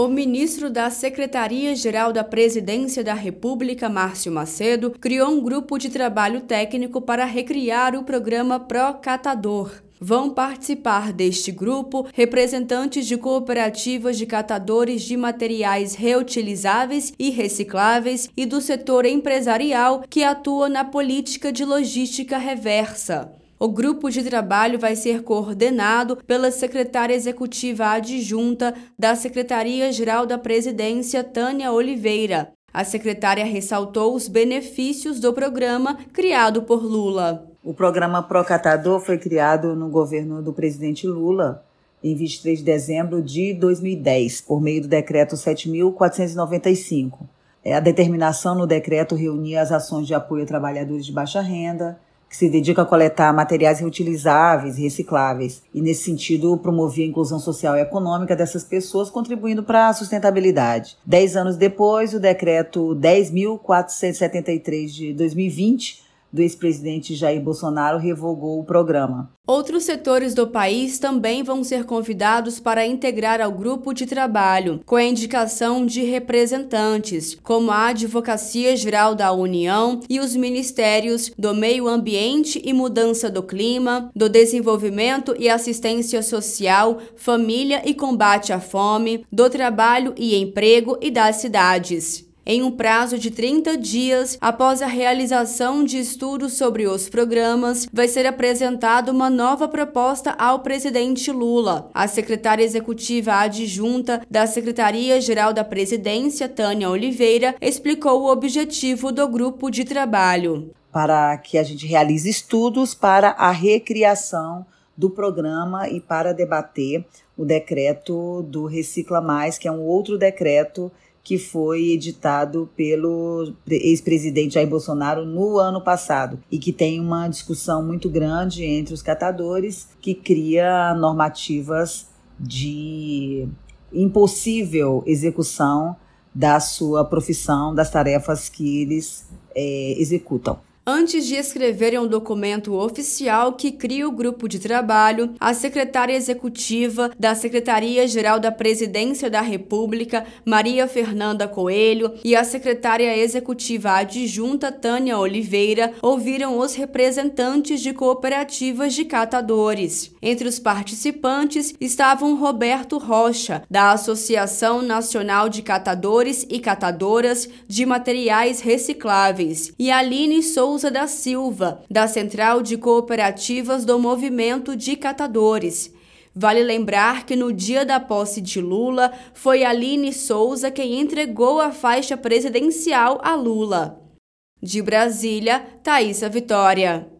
O ministro da Secretaria-Geral da Presidência da República, Márcio Macedo, criou um grupo de trabalho técnico para recriar o programa Pro Catador. Vão participar deste grupo representantes de cooperativas de catadores de materiais reutilizáveis e recicláveis e do setor empresarial que atua na política de logística reversa. O grupo de trabalho vai ser coordenado pela secretária executiva adjunta da Secretaria-Geral da Presidência, Tânia Oliveira. A secretária ressaltou os benefícios do programa criado por Lula. O programa Procatador foi criado no governo do presidente Lula em 23 de dezembro de 2010, por meio do decreto 7495. É, a determinação no decreto reunia as ações de apoio a trabalhadores de baixa renda, que se dedica a coletar materiais reutilizáveis e recicláveis, e nesse sentido promovia a inclusão social e econômica dessas pessoas, contribuindo para a sustentabilidade. Dez anos depois, o decreto 10.473 de 2020 do ex-presidente Jair Bolsonaro revogou o programa. Outros setores do país também vão ser convidados para integrar ao grupo de trabalho, com a indicação de representantes, como a Advocacia Geral da União e os ministérios do Meio Ambiente e Mudança do Clima, do Desenvolvimento e Assistência Social, Família e Combate à Fome, do Trabalho e Emprego e das Cidades em um prazo de 30 dias após a realização de estudos sobre os programas, vai ser apresentada uma nova proposta ao presidente Lula. A secretária executiva adjunta da Secretaria-Geral da Presidência, Tânia Oliveira, explicou o objetivo do grupo de trabalho. Para que a gente realize estudos para a recriação do programa e para debater o decreto do Recicla Mais, que é um outro decreto que foi editado pelo ex-presidente Jair Bolsonaro no ano passado e que tem uma discussão muito grande entre os catadores que cria normativas de impossível execução da sua profissão, das tarefas que eles é, executam. Antes de escreverem um documento oficial que cria o grupo de trabalho, a secretária executiva da Secretaria-Geral da Presidência da República, Maria Fernanda Coelho, e a secretária executiva adjunta, Tânia Oliveira, ouviram os representantes de cooperativas de catadores. Entre os participantes estavam Roberto Rocha, da Associação Nacional de Catadores e Catadoras de Materiais Recicláveis, e Aline Souza Souza da Silva, da Central de Cooperativas do Movimento de Catadores. Vale lembrar que no dia da posse de Lula, foi Aline Souza quem entregou a faixa presidencial a Lula. De Brasília, Thaisa Vitória.